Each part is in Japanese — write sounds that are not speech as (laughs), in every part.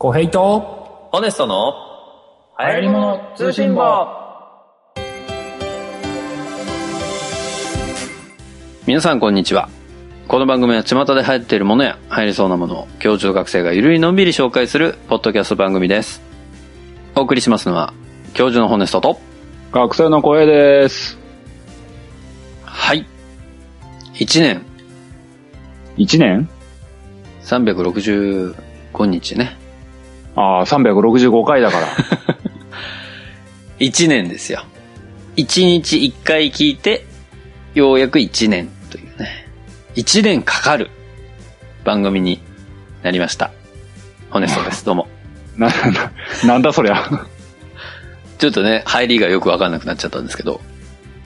小平と、ホネストの流行り物通信簿。皆さんこんにちは。この番組は巷で流行っているものや流行りそうなものを教授学生がゆるいのんびり紹介するポッドキャスト番組です。お送りしますのは教授のホネストと、学生の声です。はい。1年1年？365日ね。ああ、365回だから。(laughs) 1年ですよ。1日1回聞いて、ようやく1年というね。1年かかる番組になりました。ホネストです。どうも。(laughs) な、な、なんだそりゃ。(laughs) ちょっとね、入りがよくわかんなくなっちゃったんですけど。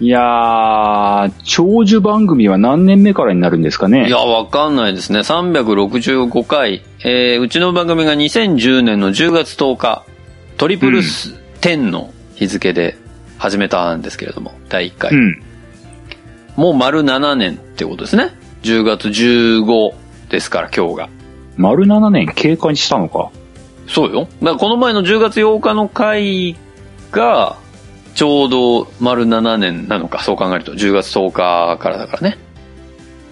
いやー、長寿番組は何年目からになるんですかねいや、わかんないですね。365回。えー、うちの番組が2010年の10月10日、トリプルス10の日付で始めたんですけれども、第1回。うん。もう丸7年ってことですね。10月15ですから、今日が。丸7年経過にしたのか。そうよ。だからこの前の10月8日の回が、ちょうど丸7年なのか、そう考えると、10月10日からだからね。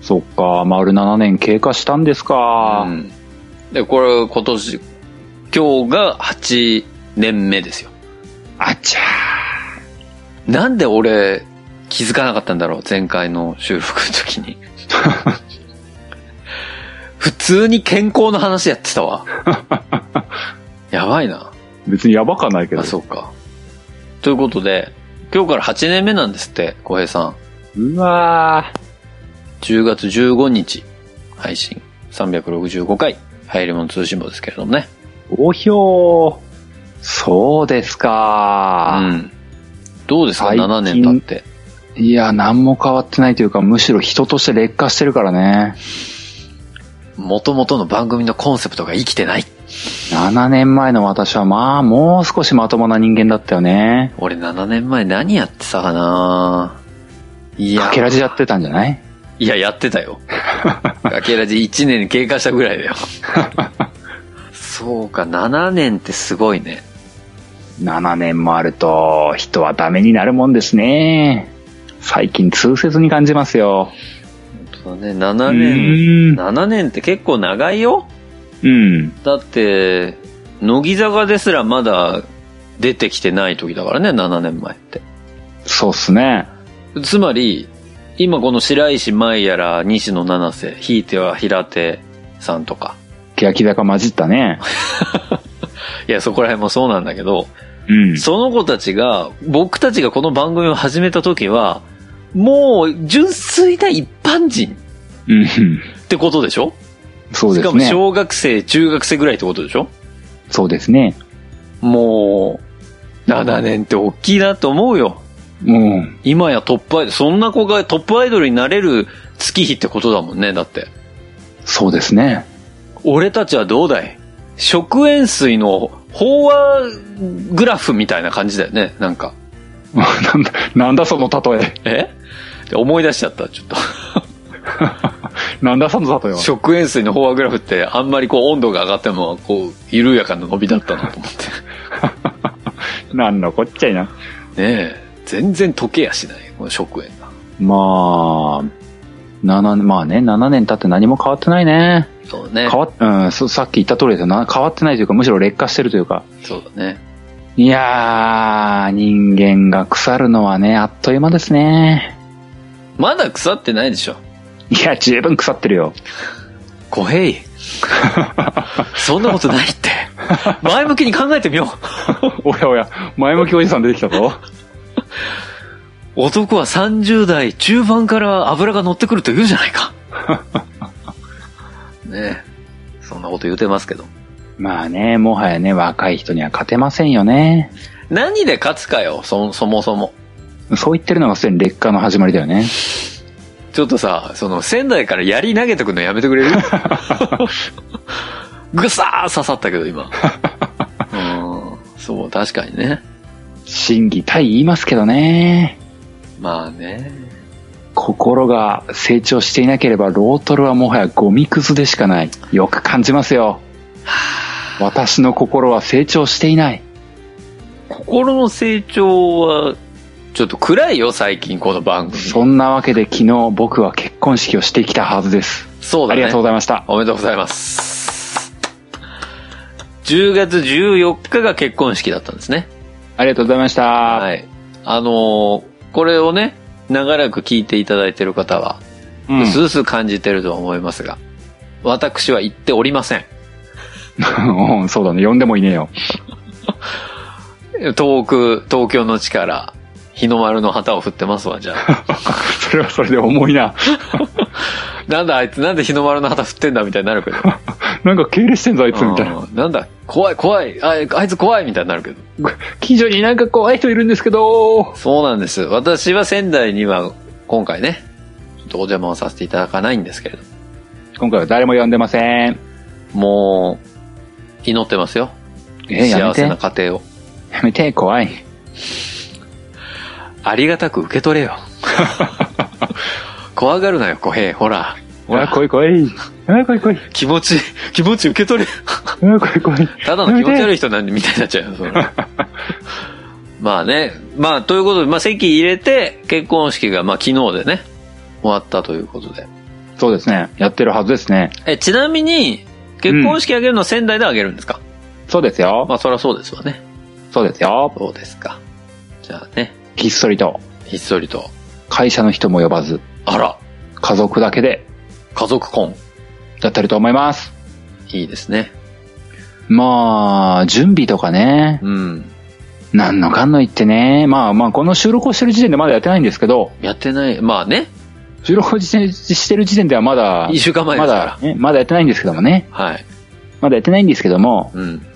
そっか、丸7年経過したんですか。うん。で、これ今年、今日が8年目ですよ。あちゃなんで俺、気づかなかったんだろう、前回の収録の時に。(laughs) 普通に健康の話やってたわ。やばいな。ー。別にやばかないけどあ、。そうか。ということで、今日から8年目なんですって、小平さん。うわ10月15日、配信。365回、流行り物通信簿ですけれどもね。ー。おひょー。そうですか、うん。どうですか、最近7年経って。いや、何も変わってないというか、むしろ人として劣化してるからね。元々の番組のコンセプトが生きてない。7年前の私はまあ、もう少しまともな人間だったよね。俺7年前何やってたかないやか、けらじやってたんじゃない？いや、やってたよ。(laughs) かけらじ1年経過したぐらいだよ。そうか、7年ってすごいね。7年もあると、人はダメになるもんですね。最近痛切に感じますよ。本当だね、7う年、ん7年って結構長いようん。だって、乃木坂ですらまだ出てきてない時だからね、7年前って。そうっすね。つまり、今この白石舞やら西野七瀬、ひいては平手さんとか。欅坂混じったね。(laughs) いや、そこら辺もそうなんだけど、うん。その子たちが、僕たちがこの番組を始めた時は、もう純粋な一般人うん。ってことでしょ？そうですね。も小学生、中学生ぐらいってことでしょ？そうですね。もう、7年って大きいなと思うよ。うん。今やトップアイドル、そんな子がトップアイドルになれる月日ってことだもんね、だって。そうですね。俺たちはどうだい？食塩水の飽和グラフみたいな感じだよね、なんか。(laughs) なんだ、なんだその例え。え？で思い出しちゃった、ちょっと。(laughs) (laughs) なんだその例えは。食塩水の飽和グラフってあんまりこう温度が上がっても、こう、緩やかな伸びだったなと思って。(laughs) なんのこっちゃいな。ねえ、全然溶けやしない、この食塩が。まあ、7年、まあね、7年経って何も変わってないね。そうね変。わっ、うん、そさっき言った通りですよな。変わってないというか、むしろ劣化してるというか。そうだね。いやー、人間が腐るのはね、あっという間ですね。まだ腐ってないでしょ。いや、十分腐ってるよ。小平。(laughs) そんなことないって。前向きに考えてみよう。(laughs) おやおや、前向きおじさん出てきたぞ。男は30代中盤から油が乗ってくると言うじゃないか。(laughs) ねえ。そんなこと言うてますけど。まあね、もはやね、若い人には勝てませんよね。何で勝つかよ、そ、そもそも。そう言ってるのがすでに劣化の始まりだよね。ちょっとさ、その仙台から槍投げてくのやめてくれる？(laughs) ぐさー刺さったけど今。うん。そう、確かにね。審議対言いますけどね。まあね。心が成長していなければロートルはもはやゴミくずでしかない。よく感じますよ。は私の心は成長していない。心の成長は、ちょっと暗いよ、最近、この番組。そんなわけで昨日僕は結婚式をしてきたはずです。そうだね。ありがとうございました。おめでとうございます。10月14日が結婚式だったんですね。ありがとうございました。はい。あのーこれをね、長らく聞いていただいている方は、うんスースー感じてるとは思いますが、私は行っておりません。(laughs) うんそうだね。呼んでもいねえよ。遠く、東京の地から、日の丸の旗を振ってますわ、じゃあ。(laughs) それはそれで重いな。(laughs) なんだあいつ、なんで日の丸の旗振ってんだみたいになるけど。(laughs) なんか敬礼してんぞ、あいつ、みたいな。うんなんだ、怖い怖い、ああいつ怖いみたいになるけど。近所になんか怖い人いるんですけど。そうなんです。私は仙台には今回ね、ちょっとお邪魔をさせていただかないんですけれど、今回は誰も呼んでません。もう、祈ってますよ。えやめて。幸せなや家庭を。めて、怖い。ありがたく受け取れよ。(laughs) 怖がるなよ、小平。ほら。ほあ、ら、来い来い。あ、来い来い。気持ち、(laughs) 気持ち受け取れ。あ、来い来い。ただの気持ち悪い。い人なんでみたいになっちゃうよ、それまあね。まあ、ということで、まあ、席入れて、結婚式が、まあ、昨日でね、終わったということで。そうですね。やってるはずですね。え、ちなみに、結婚式あげるのは仙台であげるんですか、そうですよ。まあ、そりゃそうですわね。そうですよ。そうですか。じゃあね、ひっそりと、ひっそりと。会社の人も呼ばず、あら、家族だけで家族婚。やってると思います。いいですね。まあ、準備とかね、うん。なんのかんの言ってね、まあまあ、この収録をしてる時点でまだやってないんですけど、やってない。まあね、収録をしてる時点ではまだ、一週間前でますからだ、。ね、まだやってないんですけどもね。はい。まだやってないんですけども、うん。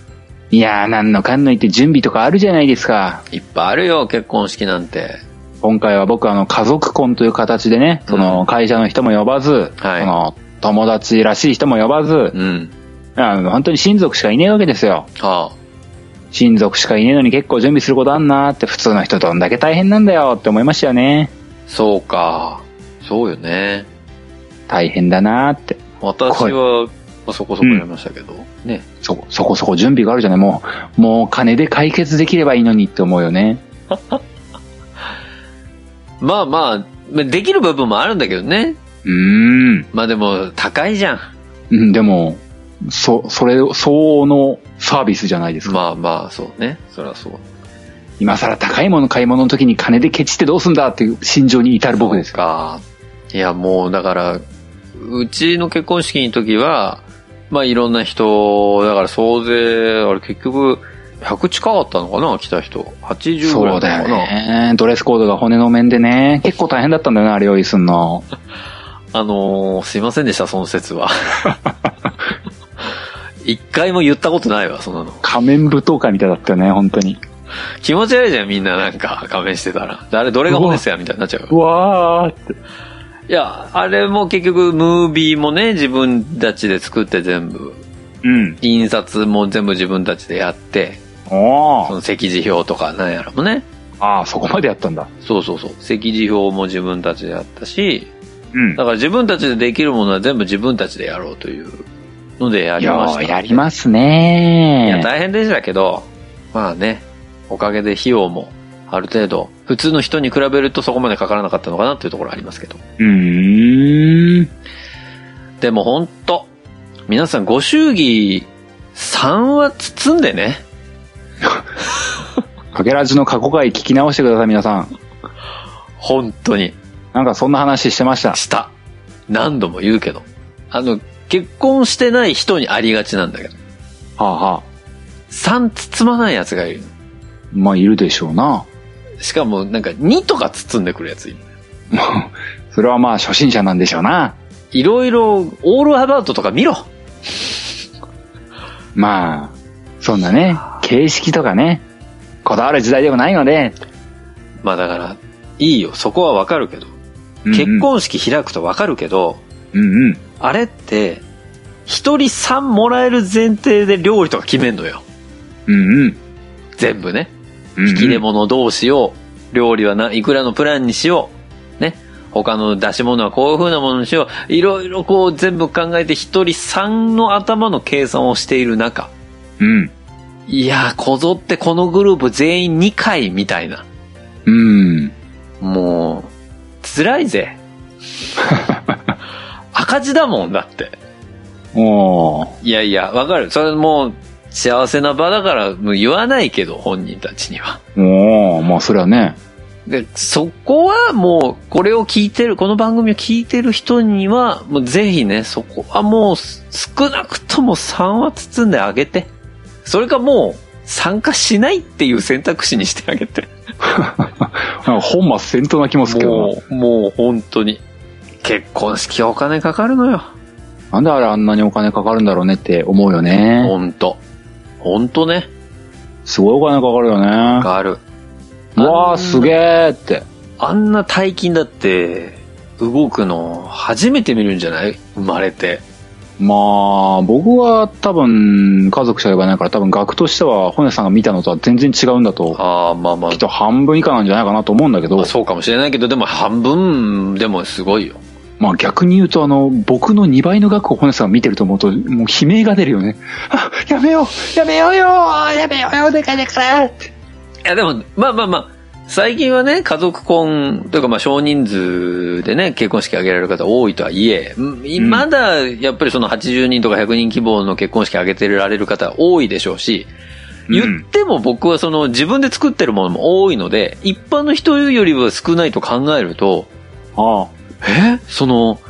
いやー、なんのかんの言って準備とかあるじゃないですか。いっぱいあるよ、結婚式なんて。今回は僕はあの、家族婚という形でね、その、会社の人も呼ばず、はいその、友達らしい人も呼ばず、うん。あの本当に親族しかいねえわけですよ。は親族しかいねえのに結構準備することあんなーって普通の人どんだけ大変なんだよって思いましたよね。あ、そうか。そうよね。大変だなーって。私は、まあそこそこやりましたけど、ね。そ、そこそこ準備があるじゃない。もう、もう金で解決できればいいのにって思うよね。(laughs) まあまあ、まあできる部分もあるんだけどね。うーん。まあでも、高いじゃん。うん、でも、そ、それ、相応のサービスじゃないですか。まあまあ、そうね。そりゃそう。今更高いもの買い物の時に金でケチってどうすんだっていう心情に至る僕ですよ。か。いや、もう、だから、うちの結婚式の時は、まあいろんな人、だから総勢、あれ結局、100近かったのかな来た人。80ぐそうだよらいだったのかなね。ドレスコードが骨の面でね。結構大変だったんだよな、あれ用意すんの。(laughs) あのーすいませんでした、その説は。(laughs) 一回も言ったことないわ、そんなの。仮面舞踏会みたいだったよね、本当に。気持ち悪いじゃん、みんななんか、仮面してたら。誰、どれが骨っすや、みたいになっちゃう。うわーって。いや、あれも結局、ムービーもね、自分たちで作って全部、うん。印刷も全部自分たちでやって、おー。その席次表とかなんやらもね。ああ、そこまでやったんだ。そうそうそう。席次表も自分たちでやったし、うんだ。から自分たちでできるものは全部自分たちでやろうというのでやりました。やりますいや、ね大変でしたけど、まあね、おかげで費用もある程度、普通の人に比べるとそこまでかからなかったのかなっていうところありますけど。うーん。でもほんと、皆さんご祝儀3は包んでね。(laughs) かけらじの過去回聞き直してください、皆さん。本当に。なんかそんな話してました。した。何度も言うけど。あの、結婚してない人にありがちなんだけど。はあはあ。3包まないやつがいる。まあ、いるでしょうな。しかもなんか2とか包んでくるやついる。それはまあ、初心者なんでしょうな。いろいろ、オールアバウトとか見ろ。まあ、そんなね、形式とかね、こだわる時代でもないので、まあだから、いいよ。そこはわかるけど。結婚式開くとわかるけど、うんうん。あれって、一人3もらえる前提で料理とか決めんのよ。うんうん。全部ね。引き出物どうしよう。料理はないくらのプランにしよう。ね。他の出し物はこういう風なものにしよう。いろいろこう全部考えて一人3の頭の計算をしている中、うん。いやー、こぞってこのグループ全員2回みたいな。うん。もう、辛いぜ。(laughs) 赤字だもんだって。おー。いやいや、わかる。それもう、幸せな場だから、もう言わないけど、本人たちには。おー、まあそれはね。で、そこはもう、これを聞いてる、この番組を聞いてる人には、もうぜひね、そこはもう、少なくとも3は包んであげて。それかもう、参加しないっていう選択肢にしてあげて。本末転倒な気もするけどもう、もう本当に。結婚式はお金かかるのよ。な。なんであれあんなにお金かかるんだろうねって思うよね。本当本当ね。すごいお金かかるよね。かかる。うわー、すげーって。あんな大金だって、動くの初めて見るんじゃない？生まれて。まあ、僕は多分、家族しか呼ばないから多分額としては、本屋さんが見たのとは全然違うんだと、ああ、まあまあきっ。と半分以下なんじゃないかなと思うんだけどまあ、そうかもしれないけど、でも半分でもすごいよ。まあ逆に言うとあの、僕の2倍の額を本屋さんが見てると思うと、もう悲鳴が出るよね。あ、やめようやめようよやめようよでかいだか。いや、でも、まあまあまあ、最近はね、家族婚というかまあ少人数でね、結婚式挙げられる方多いとはいえ、んまだやっぱりその80人とか100人規模の結婚式挙げてられる方多いでしょうし、言っても僕はその自分で作ってるものも多いので、一般の人よりは少ないと考えると、あえその、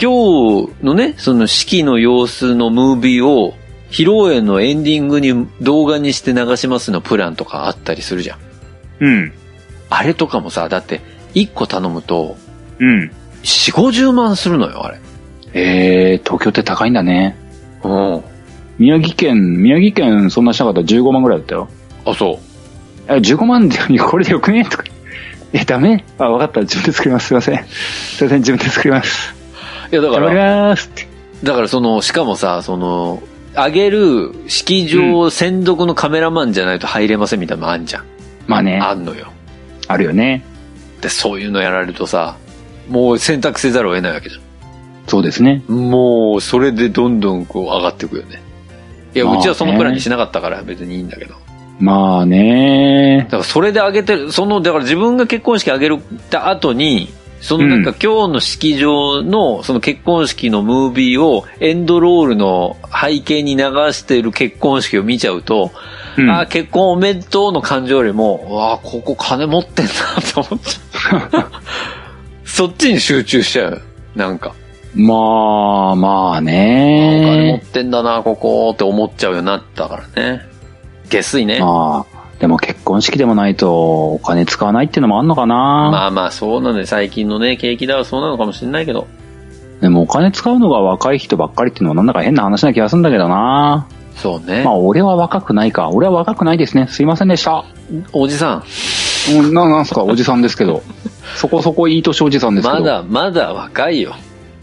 今日のね、その式の様子のムービーを、披露宴のエンディングに動画にして流しますのプランとかあったりするじゃん。うん。あれとかもさ、だって、1個頼むと、うん。4、50万するのよ、あれ。えー、東京って高いんだね。うん。宮城県、宮城県そんなしなかったら15万ぐらいだったよ。あ、そえ、15万で、これでよくね？とか。え、ダメ？あ、わかった。自分で作ります。すいません。すいません、自分で作ります。う。いや、だか頑張りら、ますって。だからその、しかもさ、その、あげる式場専属のカメラマンじゃないと入れませんみたいなのもあんじゃん。まあね、あんのよ。あるよね。で、そういうのやられるとさ、もう選択せざるを得ないわけじゃん。そうですね。もう、それでどんどんこう上がっていくよね。いや、うちはそのプランにしなかったから別にいいんだけど。まあねだからそれで上げてる、その、だから自分が結婚式上げるた後に、そのなんかうん今日の式場のその結婚式のムービーをエンドロールの背景に流してる結婚式を見ちゃうと、うんああ、結婚おめでとうの感情よりも、わあ、ここ金持ってんなと思っちゃう。(laughs) そっちに集中しちゃう。なんか。まあ、まあお金持ねってんだな、ここって思っちゃうようになったからね。下水ね。まあ、でも結婚式でもないとお金使わないっていうのもあんのかな、まあまあ、そうなんで、最近のね、景気ではそうなのかもしれないけど。でもお金使うのが若い人ばっかりっていうのはなんだか変な話な気がするんだけどなそうね。まあ俺は若くないか。俺は若くないですね。すいませんでした。おじさうん、ななんすか、おじさんですけど。そこそこいい年おじさんん、ですけど。まだ、まだ若いよ。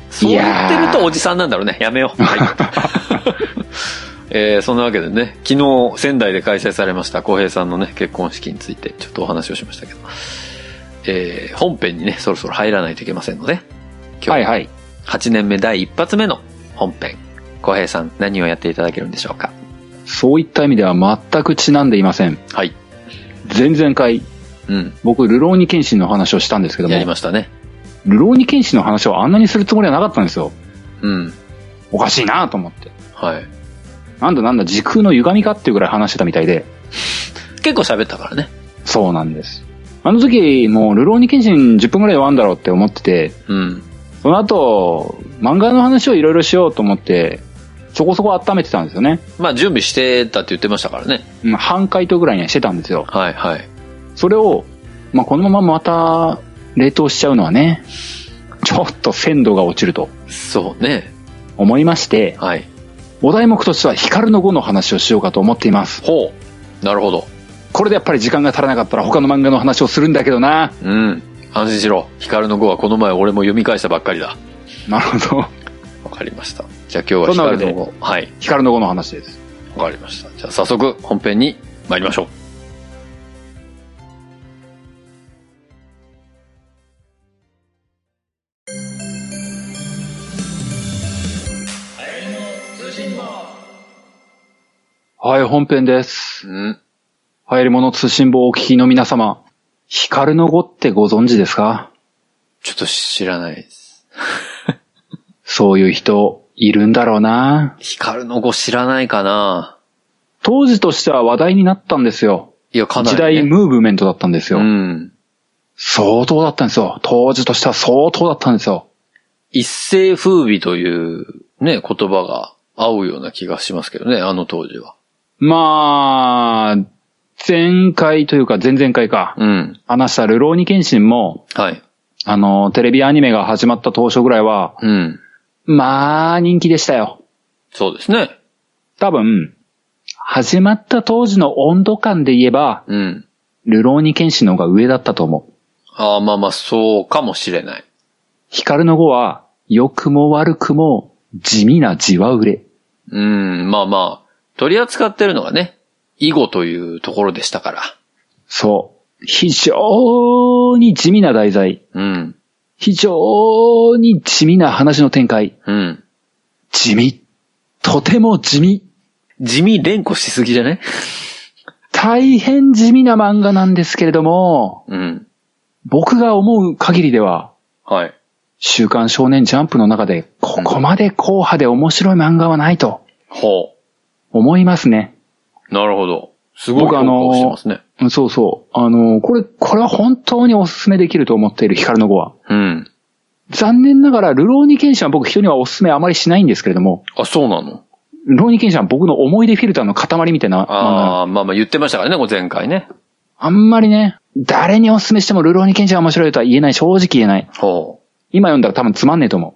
そう言ってるとおじさんなんだろうね。やめよう。はい。(laughs) えーそんなわけでね、昨日仙台で開催されました浩平さんのね、結婚式についてちょっとお話をしましたけど、えー本編にね、そろそろ入らないといけませんので、今日はいはい。8年目第一発目の本編、浩平さん何をやっていただけるんでしょうか？そういった意味では全くちなんでいません。はい。前々回、うん。僕、ルローニケンシンの話をしたんですけどもやり、ましたね。ルローニケンシンの話をあんなにするつもりはなかったんですよ。うん。おかしいなと思って。はい。なんだなんだ、時空の歪みかっていうぐらい話してたみたいで、結構喋ったからね。そうなんです。あの時、もう、ルローニケンシン10分ぐらい終わんだろうって思ってて、うん。その後、漫画の話をいろいろしようと思って、そこそこ温めてたんですよね。まあ準備してたって言ってましたからね。うん半回答ぐらいにはしてたんですよ。はいはい。それを、まあ、このまままた冷凍しちゃうのはね、ちょっと鮮度が落ちるとそうね。思いまして、はい。お題目としては光の碁の話をしようかと思っています。ほう。なるほど。これでやっぱり時間が足らなかったら他の漫画の話をするんだけどな。うん。安心しろ。光の碁はこの前俺も読み返したばっかりだ。なるほど。わかりました。じゃあ今日は光の碁。はい。光の碁の話です。わかりました。じゃあ早速本編に参りましょう。はい、本編です。うん。流行り物通信簿をお聞きの皆様、ヒカルの語ってご存知ですか？ちょっと知らないです。そういう人、いるんだろうな。ヒカルの語知らないかな当時としては話題になったんですよ。いや、かなり、時ね。代ムーブメントだったんですよ。うん。相当だったんですよ。当時としては相当だったんですよ。一世風靡というね、言葉が合うような気がしますけどね、あの当時は。まあ、前回というか前々回か、うん。話したルローニケンシンも、はい。あの、テレビアニメが始まった当初ぐらいは、うん。まあ、人気でしたよ。そうですね。多分、始まった当時の温度感で言えば、うん。ルローニケンシンの方が上だったと思う。ああ、まあまあ、そうかもしれない。ヒカルの語は、良くも悪くも地味なじわ売れ。うん、まあまあ、取り扱ってるのがね、囲碁というところでしたから。そう。非常に地味な題材。うん。非常に地味な話の展開。うん。地味。とても地味。地味連呼しすぎじゃね？大変地味な漫画なんですけれども、うん。僕が思う限りでは、はい。週刊少年ジャンプの中で、ここまで硬派で面白い漫画はないとほ思いますね。う。なるほど。すごい僕あのをしてますね。うんそうそう。あの、これ、これは本当にお勧めできると思っているヒカルの語は。うん。残念ながら、ルローニケンシンは僕人にはお勧めあまりしないんですけれども、あ、そうなの？ルローニケンシンは僕の思い出フィルターの塊みたいな。ああ、まあまあ言ってましたからね、前回ね。あんまりね、誰にお勧めしてもルローニケンシンは面白いとは言えない、正直言えない。ほ今読んだら多分つまんねえと思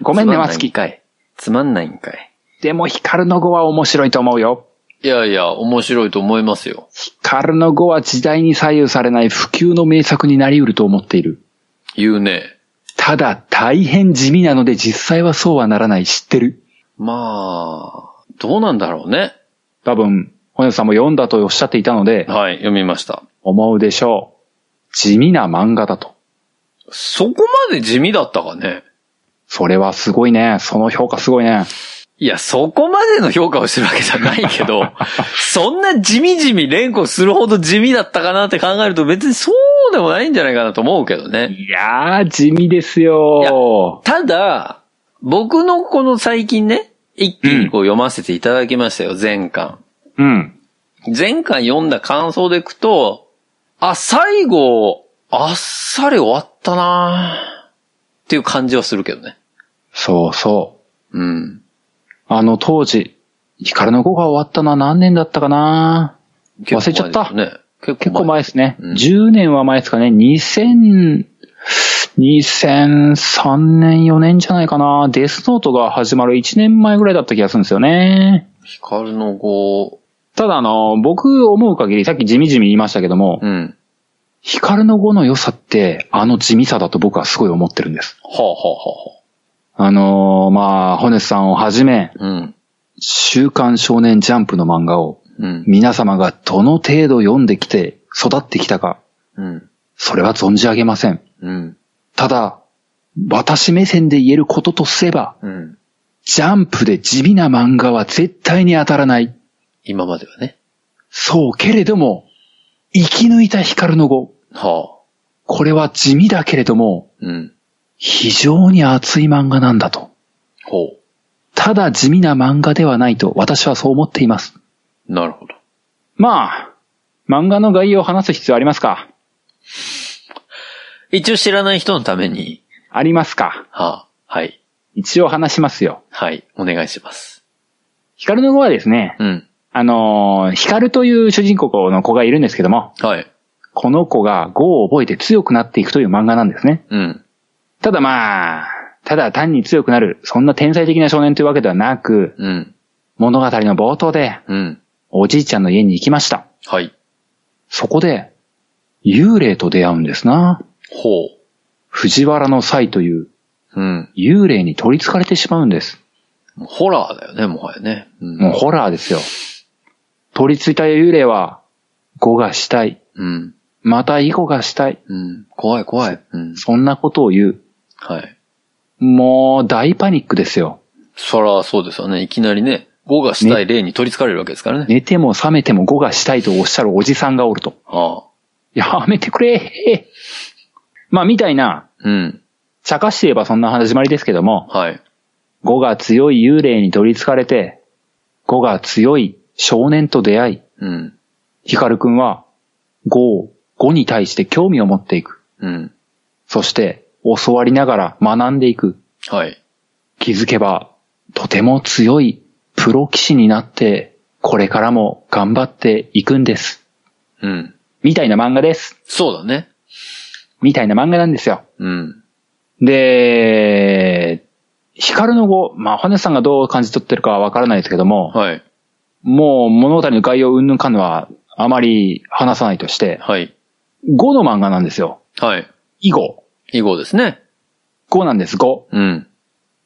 う。ごう。めんね、つま松木。んないんかい。つまんないんかい。でもヒカルの語は面白いと思うよ。いやいや、面白いと思いますよ。ヒカルの語は時代に左右されない普及の名作になり得ると思っている。言うね。ただ、大変地味なので実際はそうはならない。知ってる？まあ、どうなんだろうね。多分、本屋さんも読んだとおっしゃっていたので、はい、読みました。思うでしょう。地味な漫画だと。そこまで地味だったかね。それはすごいね。その評価すごいね。いや、そこまでの評価をしてるわけじゃないけど、(laughs) そんな地味地味連呼するほど地味だったかなって考えると別にそうでもないんじゃないかなと思うけどね。いやー、地味ですよ。ただ、僕のこの最近ね、一気にこう読ませていただきましたよ、前巻。うん。前巻読んだ感想でいくと、あ、最後、あっさり終わったなっていう感じはするけどね。そうそう。うん。あの当時、ヒカルの語が終わったのは何年だったかな？忘れちゃった結構前ですね。結結構前ですね。うん10年は前ですかね。2000、2003年、4年じゃないかな。デスノートが始まる1年前ぐらいだった気がするんですよね。ヒカルの語、ただあの、僕思う限り、さっき地味地味言いましたけども、うん。ヒカルの語の良さって、あの地味さだと僕はすごい思ってるんです。はあ、はあはあのーまあ、ホネスさんをはじめ、うん。週刊少年ジャンプの漫画をうん。皆様がどの程度読んできて育ってきたか、うん。それは存じ上げません。うん。ただ、私目線で言えることとすれば、うん。ジャンプで地味な漫画は絶対に当たらない。今まではね。そう、けれども、生き抜いた光の語。はあ。これは地味だけれども、うん。非常に熱い漫画なんだと。ほただ地味な漫画ではないと私はそう思っています。う。なるほど。まあ、漫画の概要を話す必要ありますか？一応知らない人のために、ありますか？はあ。はい。一応話しますよ。はい。お願いします。光の語はですね、うん。あのー、光という主人公の子がいるんですけども、はい。この子が語を覚えて強くなっていくという漫画なんですね。うん。ただまあ、ただ単に強くなる、そんな天才的な少年というわけではなく、うん。物語の冒頭で、うん。おじいちゃんの家に行きました。はい。そこで、幽霊と出会うんですな。ほ藤原の際というう。うん。幽霊に取り憑かれてしまうんです。ホラーだよね、もはやね。うん。もうホラーですよ。取り憑いた幽霊は、語がしたい。うん。また囲碁がしたい。うん。怖い怖い。うん。そんなことを言う。はい。もう大パニックですよ。そらそうですよね。いきなりね、5がしたい例に取り憑かれるわけですからね。寝ても覚めても語がしたいとおっしゃるおじさんがおると。ああ。やめてくれ (laughs) まあ、みたいな、うん。茶化して言えばそんな始まりですけども、はい。語が強い幽霊に取り憑かれて、語が強い少年と出会い、うん。ヒカルくんは、語を、語に対して興味を持っていく。うん。そして、教わりながら学んでいく。はい。気づけば、とても強いプロ棋士になって、これからも頑張っていくんです。うん。みたいな漫画です。そうだね。みたいな漫画なんですよ。うん。で、ヒカルの語、まあ、羽さんがどう感じ取ってるかはわからないですけども、はい。もう物語の概要うんぬんかんぬはあまり話さないとして、はい。語の漫画なんですよ。はい。囲碁。囲碁ですね。語なんです、語。うん。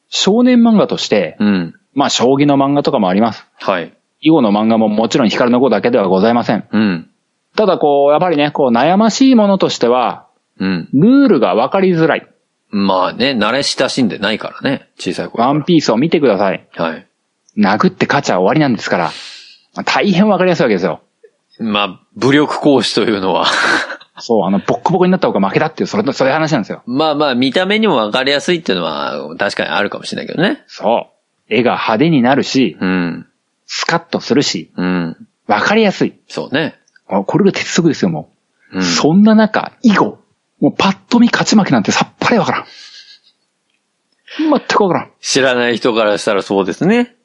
少年漫画として、うん。まあ、将棋の漫画とかもあります。はい。囲碁の漫画ももちろんヒカルの語だけではございません。うん。ただこう、やっぱりね、こう悩ましいものとしては、うん。ルールがわかりづらい。まあね、慣れ親しんでないからね。小さい頃。ワンピースを見てください。はい。殴って勝ちは終わりなんですから。まあ大変わかりやすいわけですよ。まあ、武力行使というのは。そう、あの、ボッコボコになった方が負けだっていう、それ、そういう話なんですよ。まあまあ、見た目にもわかりやすいっていうのは、確かにあるかもしれないけどね。そう。絵が派手になるし、うん。スカッとするし、うん。わかりやすい。そうね。あこれが鉄則ですよ、もう。うん。そんな中、囲碁。もうパッと見勝ち負けなんてさっぱりわからん。全くわからん。知らない人からしたらそうですね。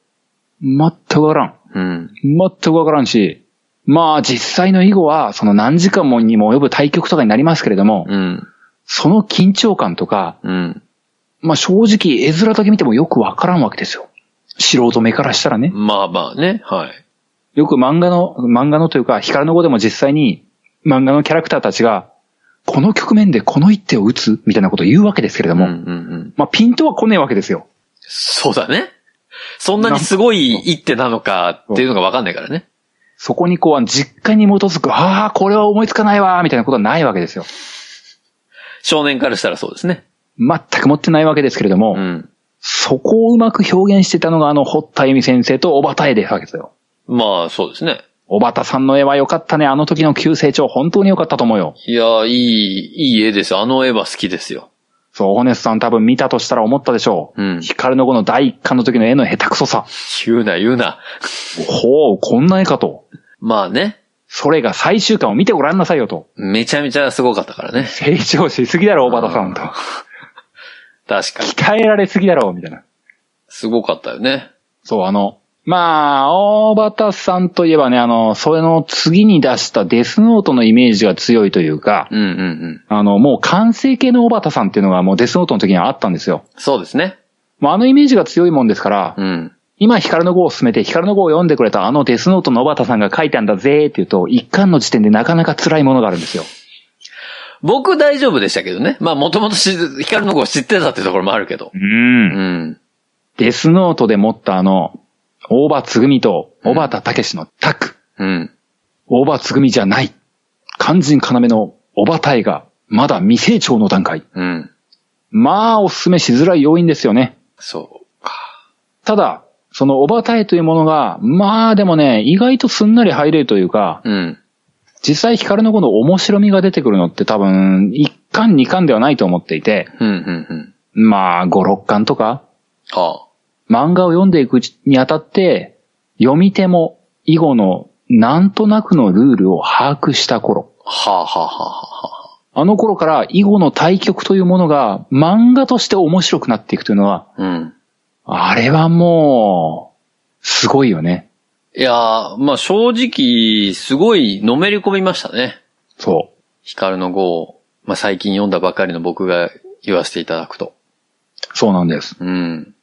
全くわからん。うん。全くわからんし、まあ実際の囲碁は、その何時間もにも及ぶ対局とかになりますけれども、うん。その緊張感とか、うん。まあ正直絵面だけ見てもよくわからんわけですよ。素人目からしたらね。まあまあね。はい。よく漫画の、漫画のというか、光の語でも実際に、漫画のキャラクターたちが、この局面でこの一手を打つみたいなことを言うわけですけれども、うんうんうん。まあピントは来ねえわけですよ。そうだね。そんなにすごい一手なのかっていうのがわかんないからね。そこにこう、実感に基づく、ああ、これは思いつかないわ、みたいなことはないわけですよ。少年からしたらそうですね。全く持ってないわけですけれども、うん。そこをうまく表現してたのがあの、堀田恵美先生と小畑絵でわけですよ。まあ、そうですね。小畑さんの絵は良かったね。あの時の急成長、本当に良かったと思うよ。いや、いい、いい絵ですよ。あの絵は好きですよ。そう、ホネスさん多分見たとしたら思ったでしょう。うん光の子の第一巻の時の絵の下手くそさ。言うな、言うな。ほう、こんな絵かと。まあね。それが最終巻を見てごらんなさいよと。めちゃめちゃすごかったからね。成長しすぎだろ、小畑さんと。確かに。鍛えられすぎだろ、みたいな。すごかったよね。そう、あの、まあ、大畑さんといえばね、あの、それの次に出したデスノートのイメージが強いというか、うんうんうん。あの、もう完成形の大畑さんっていうのがもうデスノートの時にはあったんですよ。そうですね。もうあのイメージが強いもんですから、うん。今光の語を進めて光の語を読んでくれたあのデスノートの小畑さんが書いたんだぜーって言うと、一巻の時点でなかなか辛いものがあるんですよ。僕大丈夫でしたけどね。まあもともと光の子を知ってたってところもあるけど。うんうん。デスノートで持ったあの、大場つぐみと小畑武史のタッグ。うん。大場つぐみじゃない。肝心要の小畑絵がまだ未成長の段階。うん。まあ、おすすめしづらい要因ですよね。そうか。ただ、その小畑絵というものが、まあでもね、意外とすんなり入れるというか、うん。実際光の子の面白みが出てくるのって多分、1巻2巻ではないと思っていて、うん、うん、うん。まあ、5、6巻とか、は漫画を読んでいくにあたって、読み手も囲碁のなんとなくのルールを把握した頃、あ。はあ、はあ、はあ、はあの頃から囲碁の対局というものが漫画として面白くなっていくというのは、あ。うん。あれはもう、すごいよね。いやー、まあ正直、すごいのめり込みましたね。そ光の語を、まあ最近読んだばかりの僕が言わせていただくと。う。そうなんです。うん。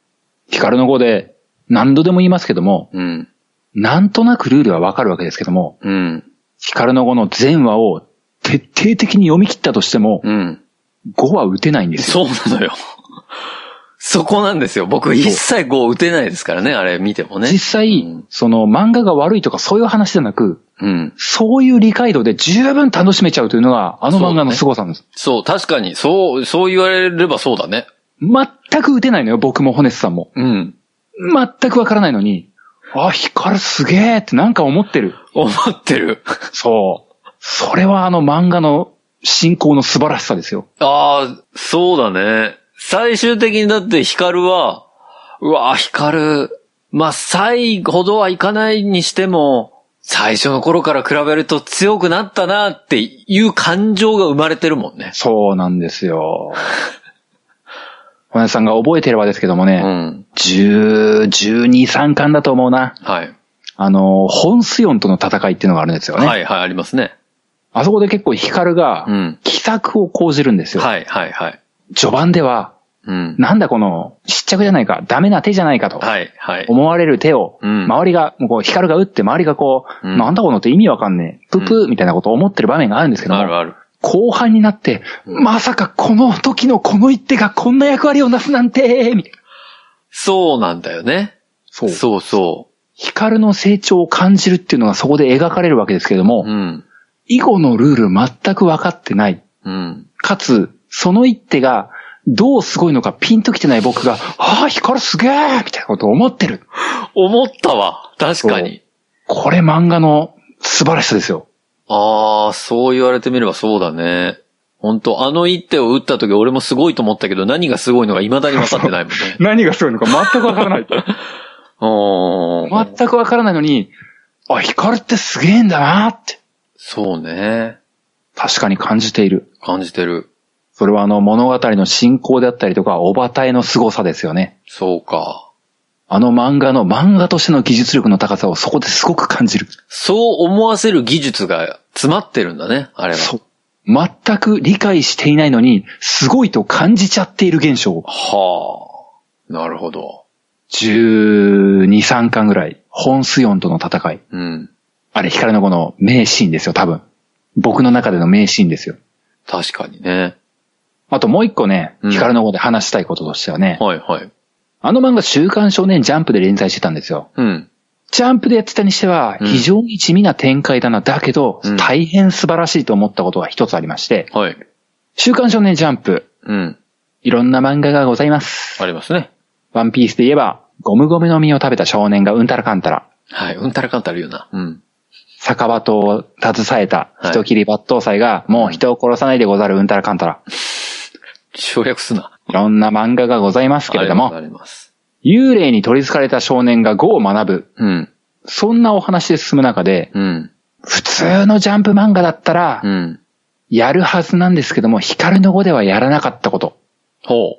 光の語で何度でも言いますけども、うん。なんとなくルールはわかるわけですけども、うん。光の語の全話を徹底的に読み切ったとしても、うん。5は打てないんですよ。そうなのよ。(laughs) そこなんですよ。僕一切語打てないですからね、あれ見てもね。実際、うんその漫画が悪いとかそういう話じゃなく、うん。そういう理解度で十分楽しめちゃうというのが、あの漫画の凄さなんです。そう、確かに、そう、そう言われればそうだね。全く打てないのよ、僕もホネスさんも。うん。全くわからないのに、あ、光すげえってなんか思ってる。思ってる。そう。それはあの漫画の進行の素晴らしさですよ。ああ、そうだね。最終的にだってヒカルは、うわ、ヒカル、まあ、最ほどはいかないにしても、最初の頃から比べると強くなったなっていう感情が生まれてるもんね。そうなんですよ。(laughs) 小林さんが覚えてればですけどもうね、ん。10、12、3巻だと思うな。はい。あの、ホンスヨンとの戦い。っていうのがあるんですよね。はいはい、ありますね。あそこで結構ヒカルが、奇策を講じるんですよ。はいはい。はい。序盤では、うん。なんだこの、失着じゃない。か、ダメな手じゃない。かと。はいはい。思われる手を、うん周りが、もうこう、ヒカルが打って周りがこう、うんなんだこの手意味わかんねえ、ププーみたい。なことを思ってる場面があるんですけども、あるある。後半になって、うんまさかこの時のこの一手がこんな役割をなすなんて、みたいな。そうなんだよね。そう。そうそヒカルの成長を感じるっていうのがそこで描かれるわけですけれども、う。うん。囲碁のルール全く分かってない。うん。かつ、その一手がどうすごいのかピンときてない僕が、ああ、ヒカルすげえみたいなことを思ってる。思ったわ。確かに。これ漫画の素晴らしさですよ。ああ、そう言われてみればそうだね。本当あの一手を打った時俺もすごいと思ったけど何がすごいのか未だに分かってないもんね。(laughs) 何がすごいのか全く分からない。(laughs) 全く分からないのに、あ、ヒカルってすげえんだなって、そうね。確かに感じている。感じてる。それはあの物語の進行であったりとか、おばたえの凄さですよね。そうか。あの漫画の漫画としての技術力の高さをそこですごく感じる。そう思わせる技術が詰まってるんだね、あれは。そう。全く理解していないのに、すごいと感じちゃっている現象。はあ。なるほど。12、3巻ぐらい、本スヨンとの戦い。うん。あれ、ヒカルの子の名シーンですよ、多分。僕の中での名シーンですよ。確かにね。あともう一個ね、うんヒカルの子で話したいこととしてはね、はいはい。あの漫画週刊少年ジャンプで連載してたんですよ。うん。ジャンプでやってたにしては、うん非常に地味な展開だな。だけどうん、大変素晴らしいと思ったことが一つありまして、はい。週刊少年ジャンプ、うん。いろんな漫画がございます。ありますね。ワンピースで言えば、ゴムゴムの実を食べた少年がうんたらかんたら、はい。うんたらかんたら言うな。うん。酒場刀を携えたはい人切り抜刀斎が、もう人を殺さないでござるうんたらかんたら。(laughs) 省略すな。いろんな漫画がございますけれども。幽霊に取り憑かれた少年が語を学ぶ。うん。そんなお話で進む中で、うん。普通のジャンプ漫画だったらう、ん。やるはずなんですけども、光の語ではやらなかったこと。ほ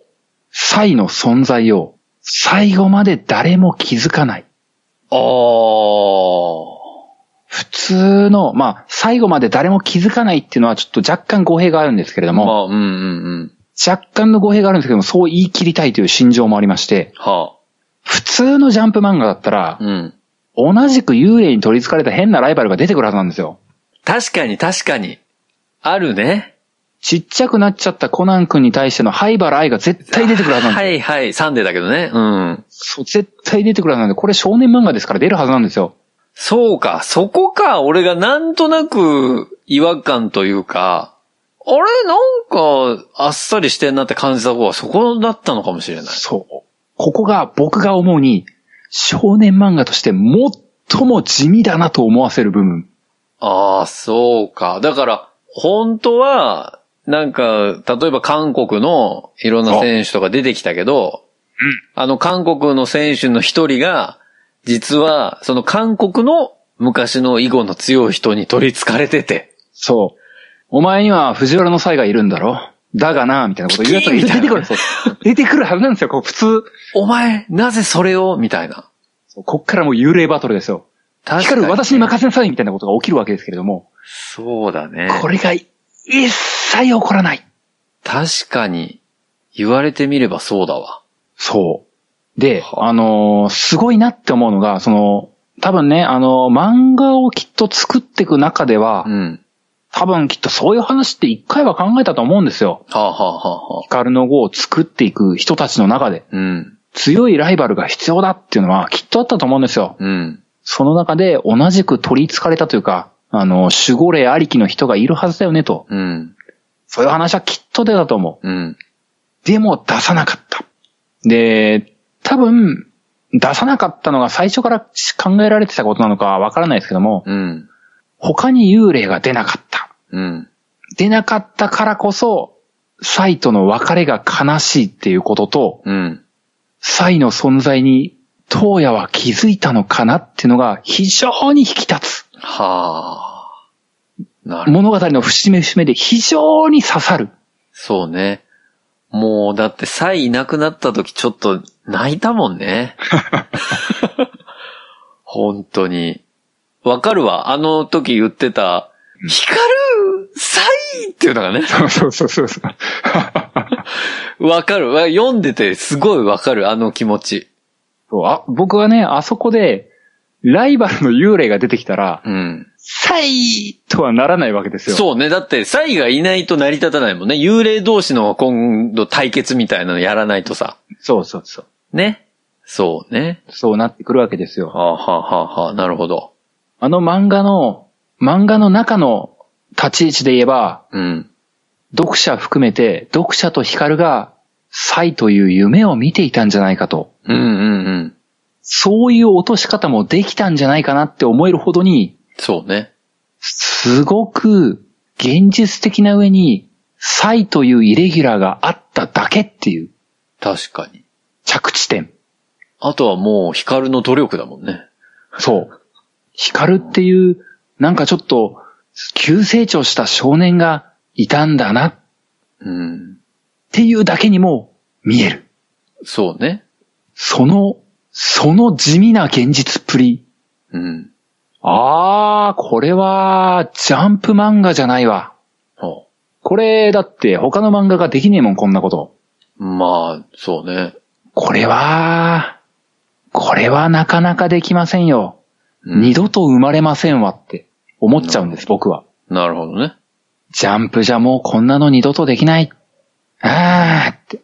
サイの存在を、最後まで誰も気づかない。う。ああ。普通の、まあ、最後まで誰も気づかないっていうのはちょっと若干語弊があるんですけれども、まあ、うんうんうん。若干の語弊があるんですけども、そう言い切りたいという心情もありまして、は普通のジャンプ漫画だったらあ。、うん。同じく幽霊に取り憑かれた変なライバルが出てくるはずなんですよ。確かに確かに。あるね。ちっちゃくなっちゃったコナン君に対しての灰原愛が絶対出てくるはずなんですよ。はいはい。サンデーだけどね。うん。そう、絶対出てくるはずなんで、これ少年漫画ですから出るはずなんですよ。そうか。そこか。俺がなんとなく違和感というか、あれなんか、あっさりしてんなって感じた方はそこだったのかもしれない。そう。ここが僕が思うに、少年漫画として最も地味だなと思わせる部分。ああ、そうか。だから、本当は、なんか、例えば韓国のいろんな選手とか出てきたけど、あの韓国の選手の一人が、実は、その韓国の昔の囲碁の強い人に取り憑かれてて、そう。お前には藤原の才がいるんだろ？だがな、みたいなこと言うやつがいな出てくる。出てくるはずなんですよ、こう普通。お前、なぜそれを？みたいな。こっからもう幽霊バトルですよ。確光る私に任せなさいみたいなことが起きるわけですけれども、そうだね。これが一切起こらない。確かに、言われてみればそうだわ。そう。で、はあのーすごいなって思うのが、その、多分ね、あのー漫画をきっと作っていく中では、うん。多分きっとそういう話って一回は考えたと思うんですよ。はあ、はあはあはあ、ヒカルの語を作っていく人たちの中で、うん。強いライバルが必要だっていうのはきっとあったと思うんですよ。うん。その中で同じく取り憑かれたというか、あの、守護霊ありきの人がいるはずだよねと。うん。そういう話はきっと出たと思う。うん。でも出さなかった。で、多分、出さなかったのが最初から考えられてたことなのかはわからないですけども、うん。他に幽霊が出なかった。うん。出なかったからこそ、サイとの別れが悲しいっていうことと、うん。サイの存在に、東野は気づいたのかなっていうのが非常に引き立つ。はあ。なるほど。物語の節目節目で非常に刺さる。そうね。もう、だって、サイいなくなった時ちょっと泣いたもんね。(laughs) 本当に。わかるわ。あの時言ってた、光るサイっていうのがね。そうそうそうそう。わかる。わ読んでてすごいわかる。あの気持ち。そうあ僕はね、あそこで、ライバルの幽霊が出てきたら、うん。サイとはならないわけですよ。そうね。だって、サイがいないと成り立たないもんね。幽霊同士の今度対決みたいなのやらないとさ。そうそうそう。ね。そうね。そうなってくるわけですよ。はあ、はあはあはあ、なるほど。あの漫画の、漫画の中の立ち位置で言えば、うん。読者含めて、読者とヒカルが、サイという夢を見ていたんじゃないかと。うんうんうん。そういう落とし方もできたんじゃないかなって思えるほどに、そうね。すごく現実的な上に、サイというイレギュラーがあっただけっていう確かに。着地点。あとはもう、ヒカルの努力だもんね。そう。ヒカルっていう、なんかちょっと、急成長した少年がいたんだなっうん。ていうだけにも見える。そうね。その、その地味な現実っぷり。うん。あー、これは、ジャンプ漫画じゃないわ。はこれ、だって他の漫画ができねえもん、こんなこと。あ、まあ、そうね。これは、これはなかなかできませんよ。うん二度と生まれませんわって思っちゃうんです、僕は。なるほどね。ジャンプじゃもうこんなの二度とできない。あーって。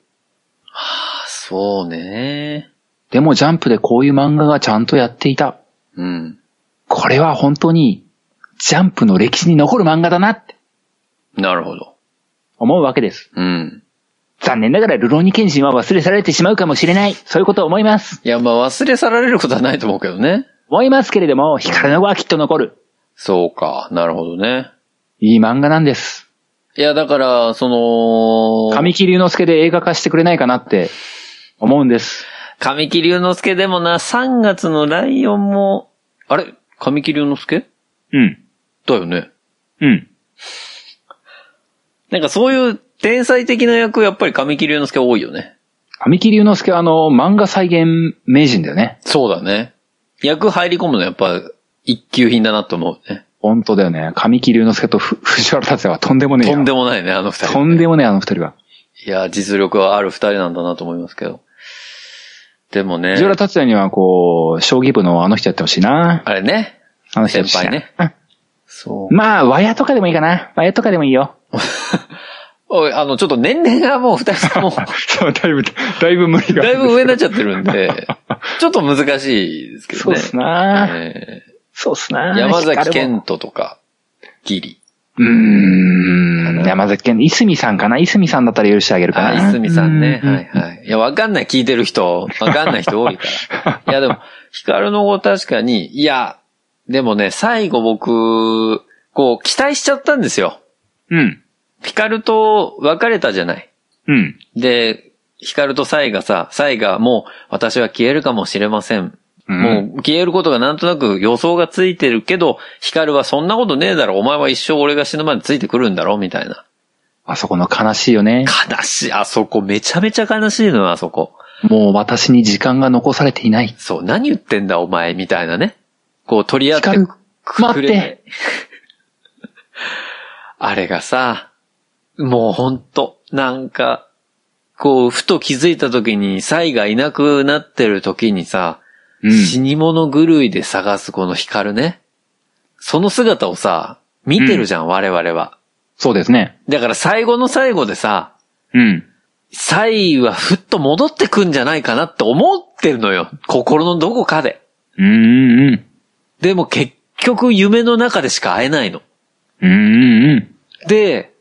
あそうね。でもジャンプでこういう漫画がちゃんとやっていた。うん。これは本当に、ジャンプの歴史に残る漫画だなってなるほど。思うわけです。うん。残念ながらルローニケンシンは忘れ去られてしまうかもしれない。そういうことを思います。いや、まあ忘れ去られることはないと思うけどね。思いますけれども、光の子はきっと残る。そうか。なるほどね。いい漫画なんです。いや、だから、その、神木隆之介で映画化してくれないかなって思うんです。神木隆之介でもな、3月のライオンも、あれ？神木隆之介？うん。だよね。うん。なんかそういう天才的な役、やっぱり神木隆之介多いよね。神木隆之介はあの、漫画再現名人だよね。そうだね。役入り込むのやっぱ一級品だなと思うね。本当だよね。神木隆之介とふ (laughs) 藤原達也はとんでもねえよ。とんでもないね、あの二人、とんでもねえ、あの二人は。いや、実力はある二人なんだなと思いますけど。でもね藤、原達也にはこう、将棋部のあの人やってほしいな。あれね、あの人やってほしいな先輩ね。そうんまあ、和屋とかでもいいかな。和屋とかでもいいよ。(laughs) う。おい、あの、ちょっと年齢がもう二人とも、(laughs) そう、だいぶ、だいぶ無理が。だいぶ上になっちゃってるんで、(laughs) ちょっと難しいですけどね。そうっすなえそうっすな。ー山崎健人とか、ギリ。うーん。山崎健、いすみさんかないすみさんだったら許してあげるかあ、な。いすみさんね。うんはいはい。いや、わかんない、聞いてる人。わかんない人多いから。(laughs) いや、でも、ヒカルの子確かに、いや、でもね、最後僕、こう、期待しちゃったんですよ。うん。ヒカルと別れたじゃない。うん。で、ヒカルとサイがさ、サイがもう、私は消えるかもしれません。うんもう、消えることがなんとなく予想がついてるけど、ヒカルはそんなことねえだろ、お前は一生俺が死ぬまでついてくるんだろ、みたいな。あそこの悲しいよね。悲しい、あそこ、めちゃめちゃ悲しいのよ、あそこ。もう私に時間が残されていない。そう、何言ってんだお前、みたいなね。こう取り合って光るく待ってくれない。(laughs) あれがさ、もうほんと、なんか、こう、ふと気づいた時に、サイがいなくなってる時にさ、うん。死に物狂いで探すこの光ね。その姿をさ、見てるじゃん、我々は。そうですね。だから最後の最後でさ、うん。サイはふっと戻ってくんじゃないかなって思ってるのよ。心のどこかで。うんうんでも結局夢の中でしか会えないの。うん。うんうんで、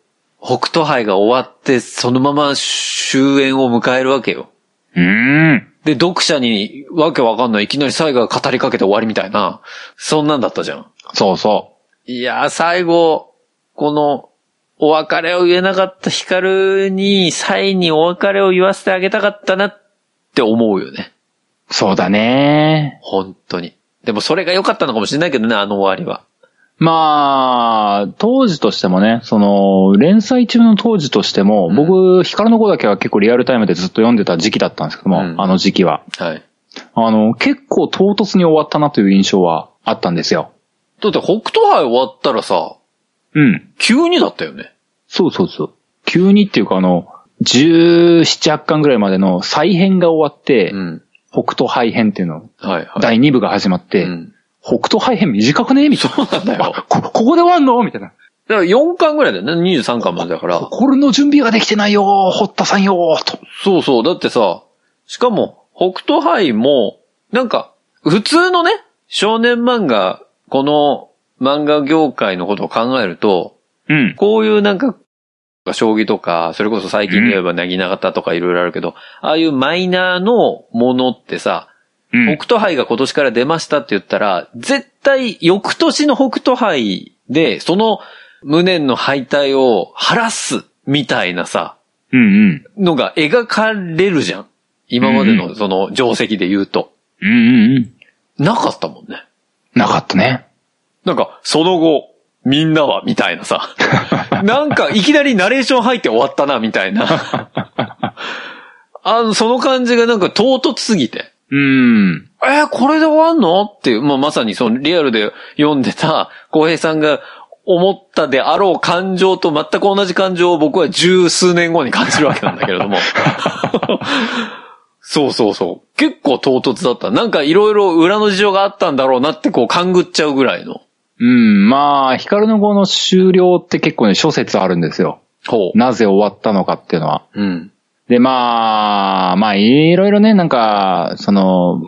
北斗杯が終わってそのまま終焉を迎えるわけよ。うん。うん。で、読者にわけわかんないいきなり最後が語りかけて終わりみたいな、そんなんだったじゃん。そうそいやー、最後、この、お別れを言えなかったヒカルに、サイにお別れを言わせてあげたかったなって思うよね。う。そうだね。本当に。でもそれが良かったのかもしれないけどね、あの終わりは。まあ、当時としてもね、その、連載中の当時としても、うん僕、ヒカルの子だけは結構リアルタイムでずっと読んでた時期だったんですけども、うんあの時期は。はい。あの、結構唐突に終わったなという印象はあったんですよ。だって北斗杯終わったらさ、うん。急にだったよね。そうそうそう。急にっていうかあの、17、8巻ぐらいまでの再編が終わって、うん。北斗杯編っていうの、はいはい。第2部が始まって、うん。北斗杯編短くね？みたいな。そうなんだよ。あ、こ、ここで終わんの？みたいな。だから4巻ぐらいだよね。23巻までだから。心の準備ができてないよ堀田さんよと。そうそう。だってさ、しかも、北斗杯も、なんか、普通のね、少年漫画、この漫画業界のことを考えると、うん。こういうなんか、将棋とか、それこそ最近で言えばなぎな型とかいろいろあるけど、ああいうマイナーのものってさ、うん北斗杯が今年から出ましたって言ったら、絶対翌年の北斗杯で、その無念の敗退を晴らすみたいなさ、うんうん。のが描かれるじゃん。今までのその定石で言うと。うんうんうん。なかったもんね。なかったね。なんか、その後、みんなは、みたいなさ。(laughs) なんか、いきなりナレーション入って終わったな、みたいな。(laughs) あの、その感じがなんか唐突すぎて。うん。えーこれで終わんの？っていう、まあ、まさにそのリアルで読んでた浩平さんが思ったであろう感情と全く同じ感情を僕は十数年後に感じるわけなんだけれども。(laughs) そうそうそう。結構唐突だった。なんかいろいろ裏の事情があったんだろうなってこう勘ぐっちゃうぐらいの。うん。まあ、光の語の終了って結構ね、諸説あるんですよ。ほう。なぜ終わったのかっていうのは。うん。で、まあ、まあ、いろいろね、なんか、その、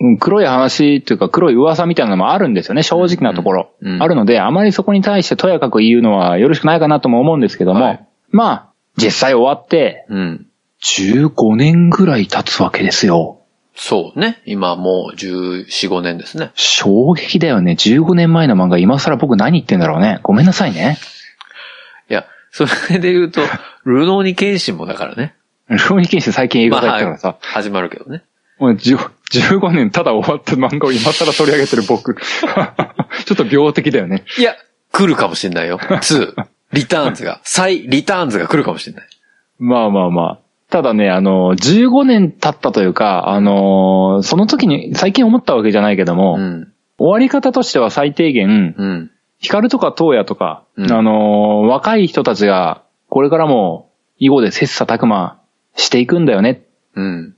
うん黒い話というか黒い噂みたいなのもあるんですよね、正直なところ。うんうんあるので、あまりそこに対してとやかく言うのはよろしくないかなとも思うんですけども、はいまあ、実際終わって、うん。15年ぐらい経つわけですよ。そうね。今もう14、5年ですね。衝撃だよね。15年前の漫画、今更僕何言ってんだろうね。ごめんなさいね。いや、それで言うと、ルノーニケンシンもだからね。ローニケンシン最近映画化やったからさ、始まるけどね。もう10 15年ただ終わった漫画を今更取り上げてる僕。(laughs) ちょっと病的だよね。いや、来るかもしんないよ。2。リターンズが。再リターンズが来るかもしんない。まあまあまあ。ただね、あの、15年経ったというか、あの、その時に最近思ったわけじゃないけども、うん。終わり方としては最低限、うん。ヒカルとかトーヤとか、うんあの、若い人たちが、これからも、囲碁で切磋琢磨していくんだよね。うん。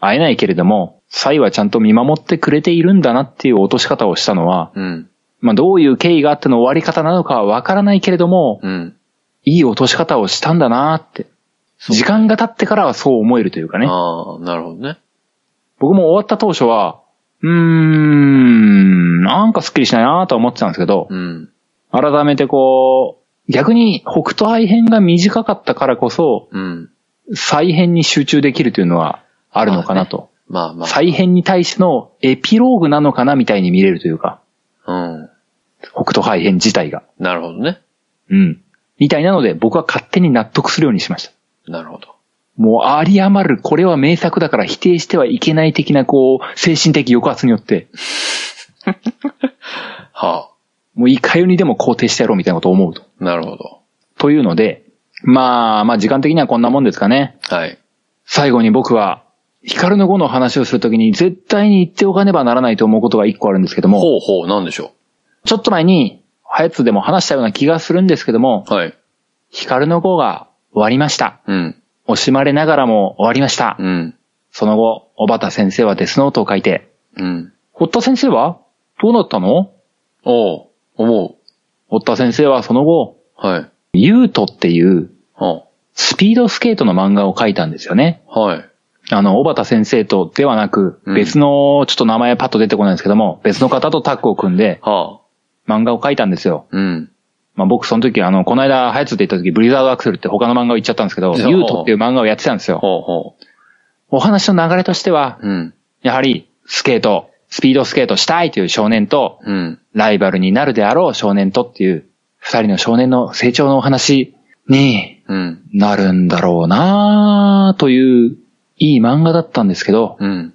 会えないけれども、サイはちゃんと見守ってくれているんだなっていう落とし方をしたのは、うん。まあどういう経緯があっての終わり方なのかはわからないけれども、うん。いい落とし方をしたんだなって。時間が経ってからはそう思えるというかね。ああ、なるほどね。僕も終わった当初は、うーん、なんかスッキリしないなとは思ってたんですけど、うん。改めてこう、逆に北斗愛編が短かったからこそ、うん。再編に集中できるというのはあるのかなと。まあまあ。再編に対してのエピローグなのかなみたいに見れるというか、うん。北斗愛編自体が。なるほどね。うん。みたいなので僕は勝手に納得するようにしました。なるほど。もうあり余る、これは名作だから否定してはいけない的なこう、精神的抑圧によって、(laughs) はもういかようにでも肯定してやろうみたいなことを思うと。あ。なるほど。というので、まあ、まあ時間的にはこんなもんですかね。はい。最後に僕は、ヒカルの語の話をするときに絶対に言っておかねばならないと思うことが一個あるんですけども、ほうほう、なんでしょちょっと前に、ハヤツでも話したような気がするんですけども、う。はい。ヒカルの語が終わりました。うん。惜しまれながらも終わりました。うん。その後、小畑先生はデスノートを書いて、うん。堀田先生はどうなったの？おう、思堀田先生はその後、う。はい。ユートっていうはスピードスケートの漫画を書いたんですよね。あ、はい。あの、小畑先生とではなく、うん別の、ちょっと名前パッと出てこないんですけども、別の方とタッグを組んではあ。漫画を書いたんですよ。うん。まあ僕その時、あの、この間、ハヤツって言った時、ブリザードアクセルって他の漫画を言っちゃったんですけど、ユートっていう漫画をやってたんですよ。ほうほお話の流れとしては、うん。やはり、スケート、スピードスケートしたいという少年と、うん。ライバルになるであろう少年とっていう、二人の少年の成長のお話にうん。なるんだろうなという、いい漫画だったんですけど、うん。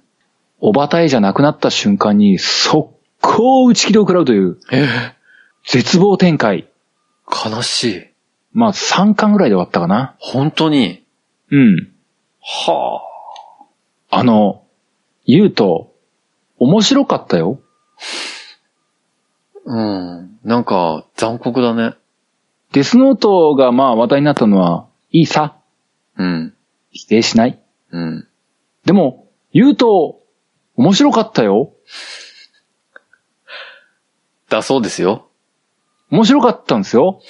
おばたえじゃなくなった瞬間に、速攻打ち切りを食らうという、え絶望展開。悲しい。まあ、3巻ぐらいで終わったかな。本当に？うん。はあの、言うと、面白かったよ。あ。うん。なんか、残酷だね。デスノートがまあ話題になったのは、いいさ。うん。否定しない。うん。でも、言うと、面白かったよ。だそうですよ。面白かったんですよ。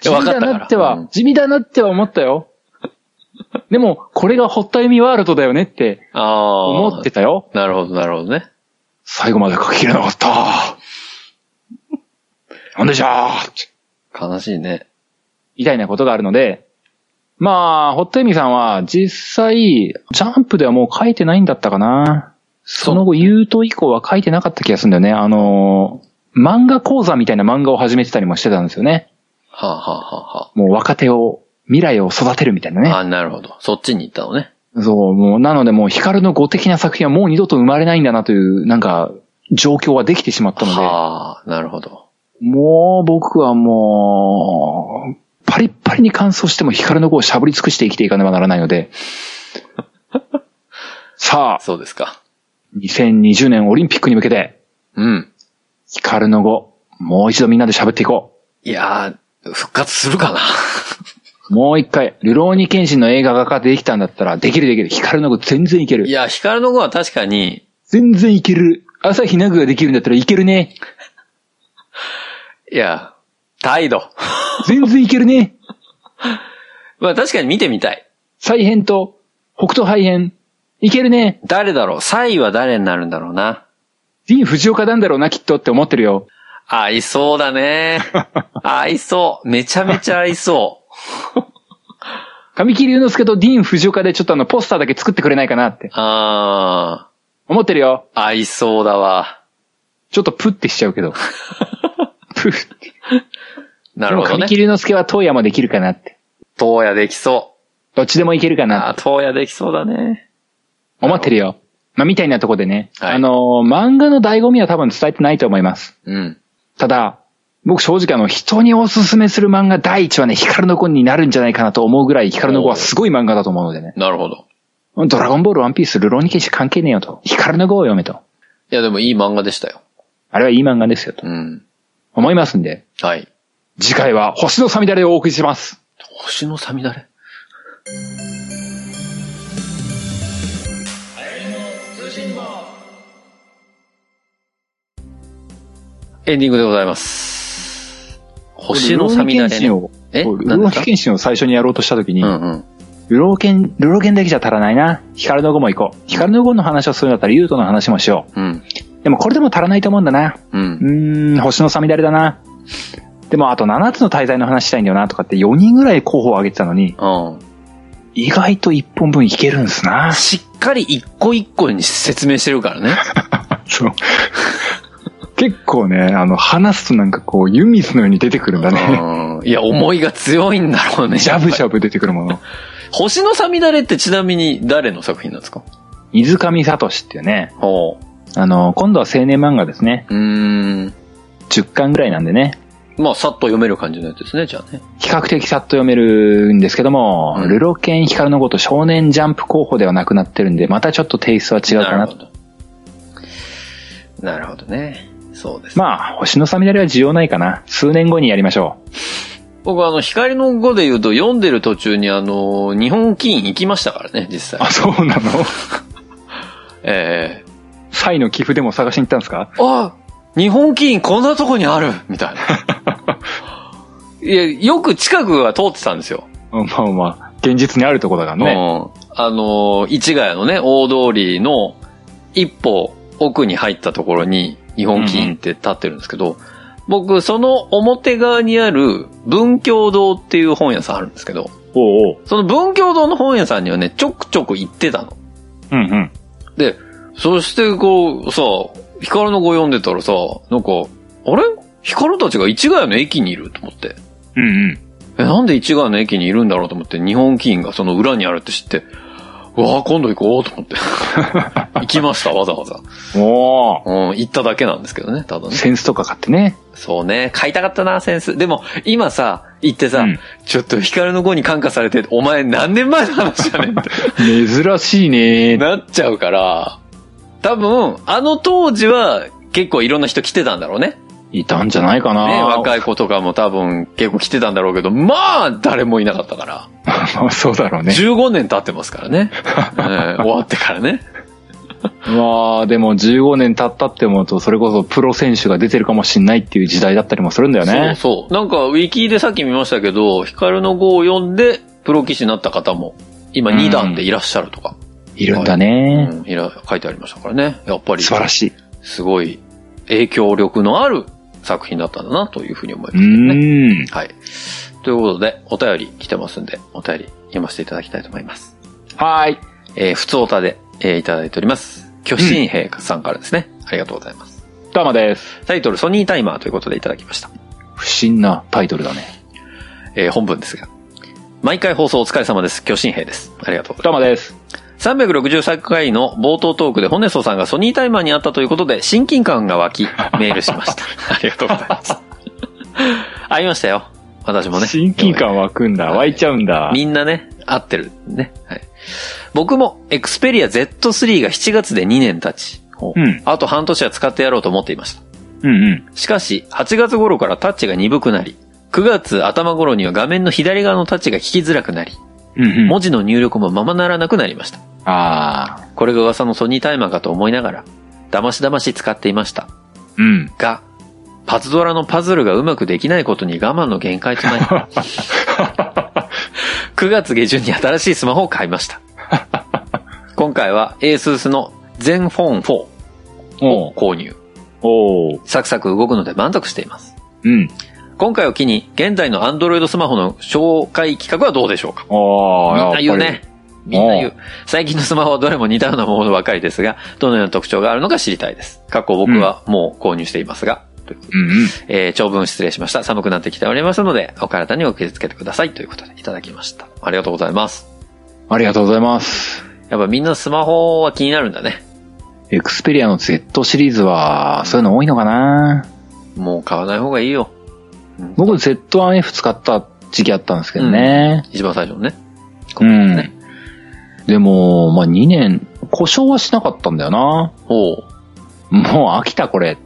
地味だなっては、うん地味だなっては思ったよ。でも、これが堀田由美ワールドだよねって。思ってたよ。なるほど、なるほどね。最後まで書ききれなかった。なんでじゃー悲しいね。みたいなことがあるので、まあ、堀田由美さんは実際、ジャンプではもう書いてないんだったかな。その後、ユート以降は書いてなかった気がするんだよね。あの、漫画講座みたいな漫画を始めてたりもしてたんですよね。はあ、はあはあはもう若手を、未来を育てるみたいなねあ、。あなるほど。そっちに行ったのね。そう、もう、なのでもう、ヒカルの語的な作品はもう二度と生まれないんだなという、なんか、状況はできてしまったので、はあ、なるほど。もう僕はもう、パリッパリに乾燥してもヒカルの語をしゃぶり尽くして生きていかねばならないので、(laughs) さあ、そうですか。2020年オリンピックに向けて、うん。ヒカルの語、もう一度みんなで喋っていこいやー、復活するかな。う。(laughs) もう一回、ルローニケンシンの映画ができたんだったら、できるできる。ヒカルの語全然いけるい。や、ヒカルの語は確かに、全然いける。朝日奈具ができるんだったらいけるね。いや、態度。全然いけるね。(laughs) まあ確かに見てみたい。再編と北斗肺編。いけるね。誰だろう？サイは誰になるんだろうな？ディーン・藤岡なんだろうな、きっとって思ってるよ。合いそうだね。(laughs) 合いそう。めちゃめちゃ合いそ (laughs) 神木隆之介とディーン・藤岡でちょっとあの、ポスターだけ作ってくれないかなってう。あ思ってるよ。ー、合いそうだわ。ちょっとプってしちゃうけど。プッ。なるほどねでも神木。隆之介は東野もできるかなって。東野できそどっちでもいけるかう。なあー、東野できそうだね。思ってるよ。まあ、みたいなとこでね。はいあのー、漫画の醍醐味は多分伝えてないと思います。うん。ただ、僕正直あの、人におすすめする漫画第一はね、ヒカルの子になるんじゃないかなと思うぐらい、ヒカルの子はすごい漫画だと思うのでね。なるほど。ドラゴンボール、ワンピース、ルローニケンシ関係ねえよと。ヒカルの子を読めと。いや、でもいい漫画でしたよ。あれはいい漫画ですよと。うん。思いますんで、はい。次回は星のさみだれをお送りします。星のさみだれ？エンディングでございます。星のさみだれね。えルローニケンシンを最初にやろうとした時に、うんうん。ルローケン、ルローケンだけじゃ足らないな。ヒカルの語も行こう。ヒカルの語の話をするんだったらユートの話もしようん。う。でもこれでも足らないと思うんだな。う。うんーん、星のさみだれだな。でもあと7つの大罪の話したいんだよなとかって4人ぐらい候補を挙げてたのに、うん。意外と1本分いけるんすな。しっかり一個一個に説明してるからね。(laughs) そう。結構ね、あの、話すとなんかこう、湯水のように出てくるんだね。うん。いや、思いが強いんだろうね。ジャブジャブ出てくるもの。星のさみだれってちなみに誰の作品なんですか？水上聡っていうね、ほあの、今度は青年漫画ですね。う。ん。10巻ぐらいなんでね。まあ、さっと読める感じのやつですね、じゃあね。比較的さっと読めるんですけども、うんルロケンヒカルのこと少年ジャンプ候補ではなくなってるんで、またちょっとテイストは違うかなと。なるほど。ね。そうです。まあ、星のさみだれは需要ないかな。数年後にやりましょ僕あの、光の語で言うと読んでる途中にあの、日本棋院行きましたからね、実う。あ、際。そうなの？(laughs) えサイの寄付でも探しに行ったんですか？えあ日本棋院こんなとこにある (laughs) みたいな。いや、よく近くは通ってたんですよ。まあまあ、現実にあるとこだからね。うん。あの、市ヶ谷のね、大通りの一歩奥に入ったところに日本棋院って立ってるんですけど、僕、その表側にある文教堂っていう本屋さんあるんですけど、おうおう。その文教堂の本屋さんにはね、ちょくちょく行ってたの。うんうん。で、そしてこう、さ、ヒカルの語読んでたらさ、なんか、あれ？ヒカルたちが市ヶ谷の駅にいると思って。うんうん。え、なんで市ヶ谷の駅にいるんだろうと思って、日本棋院がその裏にあるって知って、うわあ今度行こうと思って。(laughs) 行きました、わざわざ。おー。うん、行っただけなんですけどね、ただね。センスとか買ってね。そうね、買いたかったな、センス。でも、今さ、行ってさ、うんちょっとヒカルの語に感化されて、お前何年前の話やねんって。(laughs) 珍しいね。なっちゃうから、多分、あの当時は結構いろんな人来てたんだろうね。いたんじゃないかな。ね、若い子とかも多分結構来てたんだろうけど、まあ、誰もいなかったから。(laughs) まあそうだろうね。15年経ってますからね。(laughs) えー終わってからね。(laughs) まあ、でも15年経ったって思うと、それこそプロ選手が出てるかもしんないっていう時代だったりもするんだよね。そうそう。なんか、ウィキでさっき見ましたけど、ヒカルの語を読んで、プロ棋士になった方も、今2段でいらっしゃるとか、いるんだね。うんいら書いてありましたからね。やっぱり、素晴らしい。すごい影響力のある作品だったんだな、というふうに思いまうすけどね。ーん。はい。ということで、お便り来てますんで、お便り読ませていただきたいと思います。はーい。えー、普通おたで、えーいただいております。巨神兵さんからですね。ありがとうございます。どうもです。タイトル、ソニータイマーということでいただきました。不審なタイトルだね。えー本文ですが。毎回放送お疲れ様です。巨神兵です。ありがとうございまどうもです。す。363回の冒頭トークでホネソさんがソニータイマーにあったということで、親近感が湧き、(laughs) メールしました。ありがとうございます。(laughs) ありましたよ。私もね。親近感湧くんだ。湧いちゃうんだ。みんなね、合ってるね。はい。僕も、エクスペリア Z3 が7月で2年経ち、うん。あと半年は使ってやろうと思っていました。うんうん。しかし、8月頃からタッチが鈍くなり、9月頭頃には画面の左側のタッチが聞きづらくなり。文字の入力もままならなくなりました。ああ。これが噂のソニータイマーかと思いながら、だましだまし使っていました。うん。が、パズドラのパズルがうまくできないことに我慢の限界となり、(laughs) 9月下旬に新しいスマホを買いました。今回は ASUS の ZenFone 4を購入。おう。サクサク動くので満足しています。うん。今回を機に、現在の Android スマホの紹介企画はどうでしょうか？ああ。みんな言うね。みんな言おう。最近のスマホはどれも似たようなものばかりですが、どのような特徴があるのか知りたいです。過去僕はもう購入していますが、うん。えー長文失礼しました。寒くなってきておりますので、お体にお気をつけてください。ということでいただきました。ありがとうございます。ありがとうございます。やっぱみんなスマホは気になるんだね。エクスペリアの Z シリーズは、そういうの多いのかなもう買わない方がいいよ。僕 Z1F 使った時期あったんですけどね。一番最初のね。うん。ねでも、まあ2年、故障はしなかったんだよな。おうもう飽きたこれ。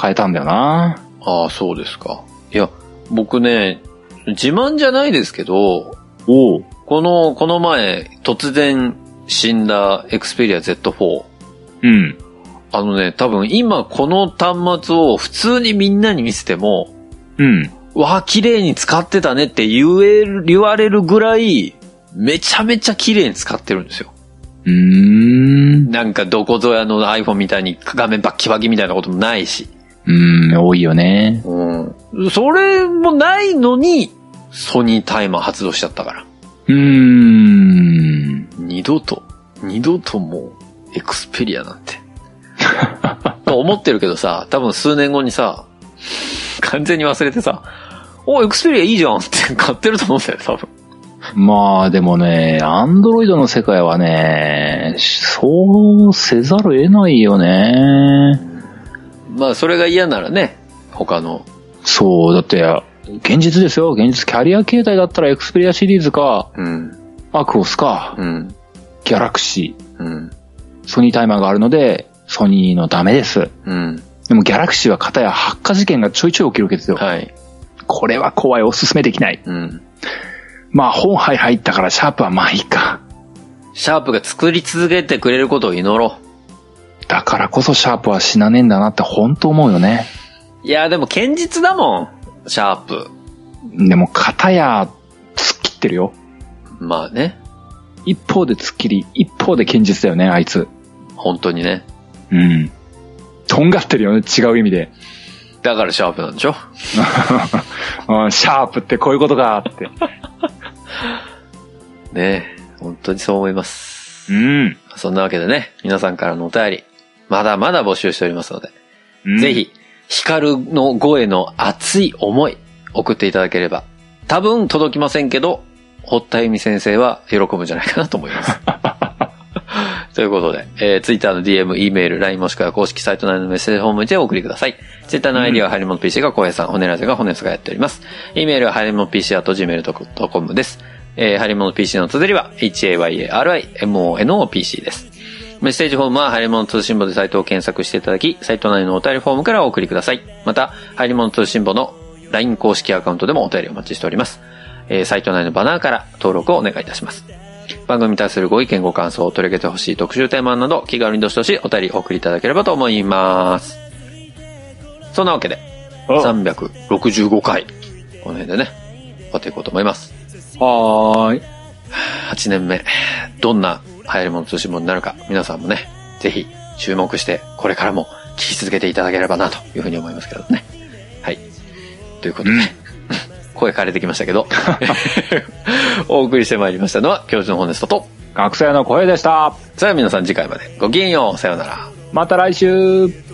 変えたんだよな。ああ、そうですか。いや、僕ね、自慢じゃないですけど、おう。この、この前、突然死んだ Xperia Z4。うん。あのね、多分今この端末を普通にみんなに見せても、うん。わあ、綺麗に使ってたねって言える、言われるぐらい、めちゃめちゃ綺麗に使ってるんですよ。うーん。なんかどこぞやの iPhone みたいに画面バッキバキみたいなこともないし。うん、多いよね。うん。それもないのに、ソニータイマー発動しちゃったから。うーん。二度と、二度ともう、エクスペリアなんて。(laughs) と思ってるけどさ、多分数年後にさ、(laughs) 完全に忘れてさ、お、エクスペリアいいじゃん (laughs) って買ってると思うんだよ、多分。まあでもね、アンドロイドの世界はね、そうせざるを得ないよね。まあ、それが嫌ならね、他の、そう、だって、現実ですよ。現実、キャリア携帯だったらエクスペリアシリーズか、うん、アクオスか、うん、ギャラクシうん、ー、ソニータイマーがあるので、ソニーのダメです。うん。でもギャラクシーは片や発火事件がちょいちょい起きるわけですよ。はい。これは怖い、おすすめできない。うん。まあホンハイ入ったからシャープはまあいいか。シャープが作り続けてくれることを祈ろだからこそシャープは死なねえんだなって本当思うよね。う。いや、でも堅実だもん、シャープ。でも片や突っ切ってるよ。まあね、一方で突っ切り、一方で堅実だよね、あいつ。本当にね。うん。とんがってるよね、違う意味で。だからシャープなんでしょ？(laughs) うんシャープってこういうことかって。(laughs) ね本当にそう思います。うん。そんなわけでね、皆さんからのお便り、まだまだ募集しておりますので、うんぜ。ひ、ヒカルの声の熱い思い、送っていただければ、多分届きませんけど、堀田由美先生は喜ぶんじゃないかなと思います。(laughs) ということで、えー、Twitter の DM、E メール、LINE もしくは公式サイト内のメッセージホームでお送りください。Twitter の ID はハリモノ PC が小平さん、骨ラジオが骨スがやっております。E メールはハリモノ PC あと gmail.com です。えー、ハリモノ PC の綴りは HAYARIMONOPC です。メッセージフォームは、ハリモノ通信簿でサイトを検索していただき、サイト内のお便りフォームからお送りください。また、ハリモノ通信簿の LINE 公式アカウントでもお便りお待ちしております。えーサイト内のバナーから登録をお願いいたします。番組に対するご意見ご感想、取り上げてほしい特集テーマなど、気軽にどしどしお便りお送りいただければと思います。そんなわけで、お365回、この辺でね、終わっていこうと思います。はーい。8年目、どんな流行り物通信簿になるか、皆さんもね、ぜひ注目して、これからも聞き続けていただければな、というふうに思いますけどね。はい。ということで、声枯れてきましたけど、(laughs) お送りしてまいりましたのは、教授のホネストと、学生の声でした。それでは皆さん次回までごきげんよう、さようなら。また来週。